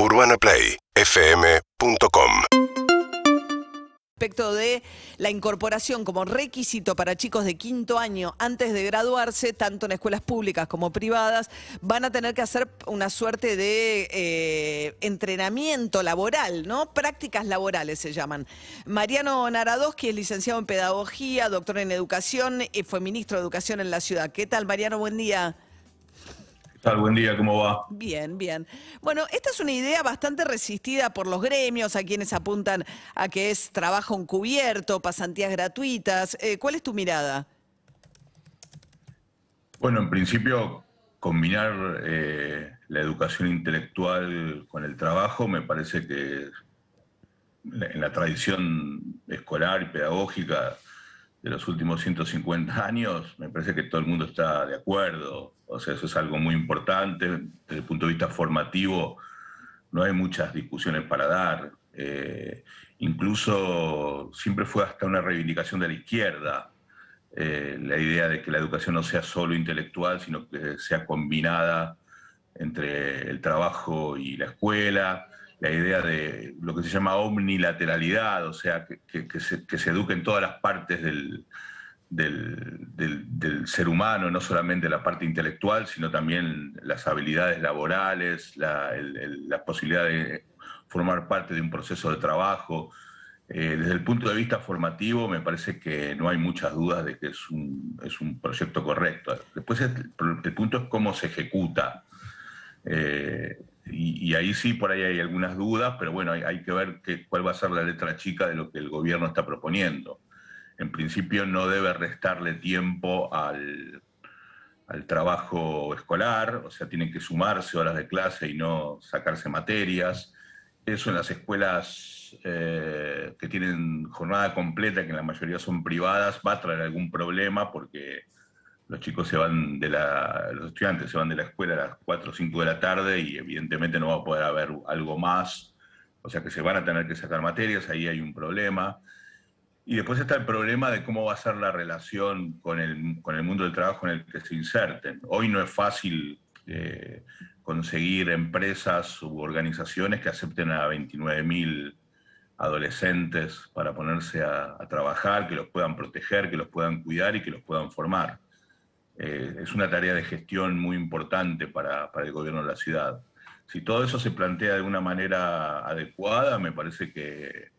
UrbanaPlayFM.com respecto de la incorporación como requisito para chicos de quinto año antes de graduarse, tanto en escuelas públicas como privadas, van a tener que hacer una suerte de eh, entrenamiento laboral, ¿no? Prácticas laborales se llaman. Mariano Naradowski es licenciado en Pedagogía, doctor en Educación y fue ministro de Educación en la ciudad. ¿Qué tal, Mariano? Buen día. ¿Qué tal? Buen día, ¿cómo va? Bien, bien. Bueno, esta es una idea bastante resistida por los gremios, a quienes apuntan a que es trabajo encubierto, pasantías gratuitas. Eh, ¿Cuál es tu mirada? Bueno, en principio, combinar eh, la educación intelectual con el trabajo me parece que en la tradición escolar y pedagógica de los últimos 150 años, me parece que todo el mundo está de acuerdo. O sea, eso es algo muy importante. Desde el punto de vista formativo, no hay muchas discusiones para dar. Eh, incluso siempre fue hasta una reivindicación de la izquierda eh, la idea de que la educación no sea solo intelectual, sino que sea combinada entre el trabajo y la escuela, la idea de lo que se llama omnilateralidad, o sea, que, se, que se, eduquen todas las partes del, ser humano, no solamente la parte intelectual, sino también las habilidades laborales, la, posibilidad de formar parte de un proceso de trabajo. Eh, desde el punto de vista formativo, me parece que no hay muchas dudas de que es un, es un proyecto correcto. Después, el, punto es cómo se ejecuta. Eh, y, ahí sí, por ahí hay algunas dudas, pero bueno, hay, que ver cuál va a ser la letra chica de lo que el gobierno está proponiendo en principio no debe restarle tiempo al, trabajo escolar, o sea, tienen que sumarse horas de clase y no sacarse materias. Eso en las escuelas eh, que tienen jornada completa, que en la mayoría son privadas, va a traer algún problema porque los chicos se van de la, los estudiantes se van de la escuela a las 4 o 5 de la tarde y evidentemente no va a poder haber algo más, o sea que se van a tener que sacar materias, ahí hay un problema. Y después está el problema de cómo va a ser la relación con el, con el mundo del trabajo en el que se inserten. Hoy no es fácil eh, conseguir empresas u organizaciones que acepten a 29.000 adolescentes para ponerse a, trabajar, que los puedan proteger, que los puedan cuidar y que los puedan formar. Eh, es una tarea de gestión muy importante para, para el gobierno de la ciudad. Si todo eso se plantea de una manera adecuada, me parece que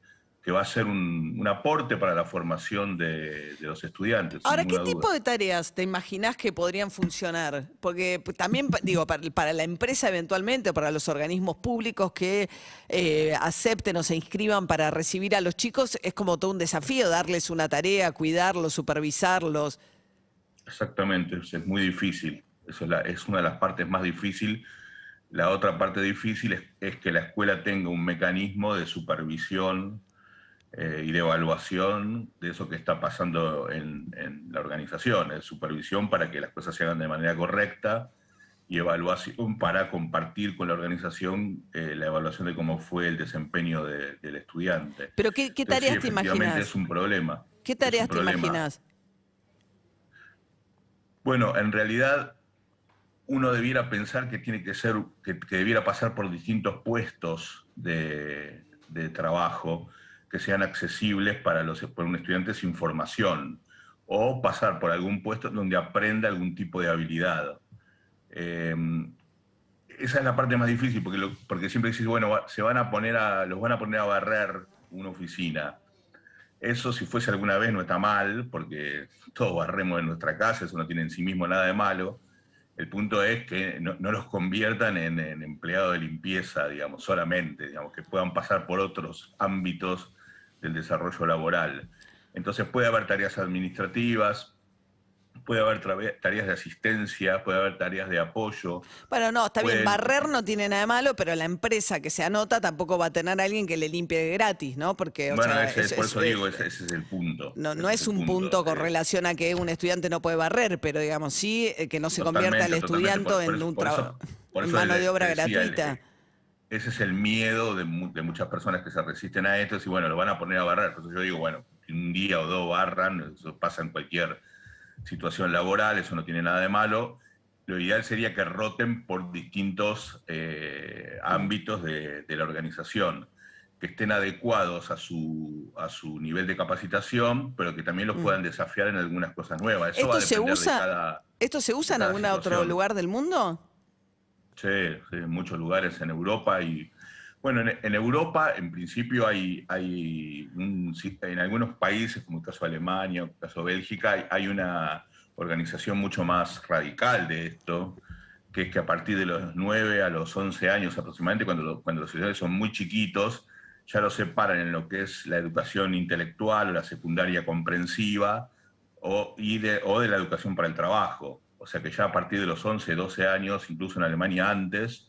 que va a ser un, aporte para la formación de, los estudiantes. Ahora, ¿qué tipo de tareas te imaginas que podrían funcionar? Porque también, digo, para, la empresa eventualmente, para los organismos públicos que eh, acepten o se inscriban para recibir a los chicos, es como todo un desafío darles una tarea, cuidarlos, supervisarlos. Exactamente, es muy difícil. Eso es, es una de las partes más difíciles. La otra parte difícil es, es que la escuela tenga un mecanismo de supervisión eh, y de evaluación de eso que está pasando en, la organización, de supervisión para que las cosas se hagan de manera correcta y evaluación para compartir con la organización eh, la evaluación de cómo fue el desempeño del estudiante. Pero ¿qué, tareas te imaginas? es un problema. ¿Qué tareas te imaginas? Bueno, en realidad uno debiera pensar que tiene que ser, que, debiera pasar por distintos puestos de, trabajo que sean accesibles para, los, un estudiante sin formación o pasar por algún puesto donde aprenda algún tipo de habilidad. Em, esa es la parte más difícil, porque, porque siempre dices, bueno, se van a poner a, los van a poner a barrer una oficina. Eso si fuese alguna vez no está mal, porque todos barremos en nuestra casa, eso no tiene en sí mismo nada de malo. El punto es que no, los conviertan en, en empleados de limpieza, digamos, solamente, digamos, que puedan pasar por otros ámbitos del desarrollo laboral. Entonces puede haber tareas administrativas, puede haber tareas de asistencia, puede haber tareas de apoyo. Bueno, no, está bien, barrer no tiene nada de malo, pero la empresa que se anota tampoco va a tener a alguien que le limpie gratis, ¿no? Porque, bueno, ese, por eso digo, ese, es el punto. No, no es, un punto, con relación a que un estudiante no puede barrer, pero digamos, sí, eh, que no se convierta el estudiante en un trabajo, mano de obra gratuita ese es el miedo de, muchas personas que se resisten a esto, y bueno, lo van a poner a barrer. Entonces yo digo, bueno, un día o dos barran, eso pasa en cualquier situación laboral, eso no tiene nada de malo. lo ideal sería que roten por distintos ámbitos de, la organización, que estén adecuados a su, a su nivel de capacitación, pero que también los mm. puedan desafiar en algunas cosas nuevas. ¿Esto, se usa, ¿Esto se usa en algún otro lugar del mundo? Sí, en muchos lugares en Europa y bueno, en, Europa en principio hay, hay en algunos países, como el caso de Alemania, el caso de Bélgica, hay, una organización mucho más radical de esto, que es que a partir de los 9 a los 11 años aproximadamente, cuando, cuando los estudiantes son muy chiquitos, ya los separan en lo que es la educación intelectual la secundaria comprensiva o, y de, o de la educación para el trabajo. O sea que ya a partir de los 11, 12 años, incluso en Alemania antes,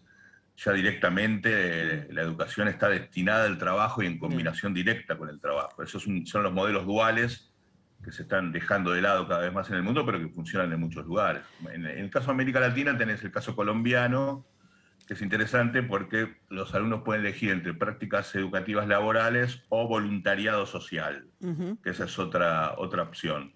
ya directamente eh, la educación está destinada al trabajo y en combinación directa con el trabajo. Esos son los modelos duales que se están dejando de lado cada vez más en el mundo, pero que funcionan en muchos lugares. En, el caso de América Latina tenés el caso colombiano, que es interesante porque los alumnos pueden elegir entre prácticas educativas laborales o voluntariado social, que esa es otra, otra opción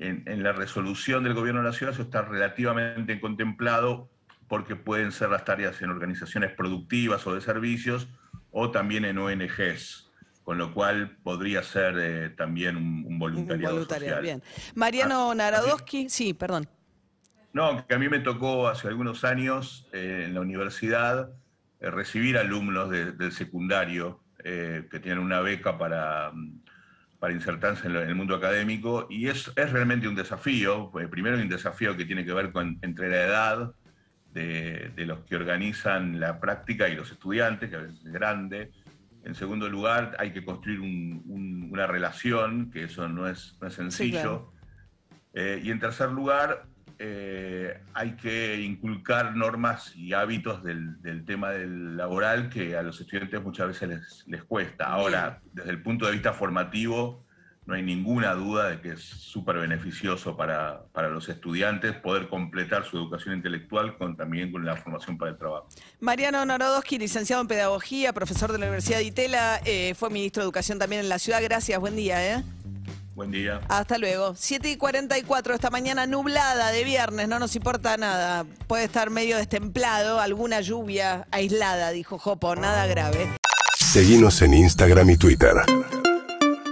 en, la resolución del gobierno de la ciudad eso está relativamente contemplado porque pueden ser las tareas en organizaciones productivas o de servicios o también en ONGs, con lo cual podría ser eh, también un, voluntariado, social. Bien. Mariano ah, Narodowski, sí, perdón. No, que a mí me tocó hace algunos años eh, en la universidad eh, recibir alumnos del secundario que tienen una beca para mm, para insertarse en, el mundo académico y es, es realmente un desafío. Pues, primero un desafío que tiene que ver con entre la edad de, los que organizan la práctica y los estudiantes, que a veces es grande. En segundo lugar, hay que construir una relación, que eso no es, no es sencillo. Eh, y en tercer lugar, eh, hay que inculcar normas y hábitos del, del, tema del laboral que a los estudiantes muchas veces les, les cuesta. Ahora, desde el punto de vista formativo, no hay ninguna duda de que es súper beneficioso para, para, los estudiantes poder completar su educación intelectual con, también con la formación para el trabajo. Mariano Narodowski, licenciado en Pedagogía, profesor de la Universidad de Itela, eh, fue ministro de Educación también en la ciudad. Gracias, buen día. ¿eh? Buen día. Hasta luego. 7 y 44, esta mañana nublada de viernes, no nos importa nada. Puede estar medio destemplado, alguna lluvia aislada, dijo Jopo, nada grave. Seguimos en Instagram y Twitter.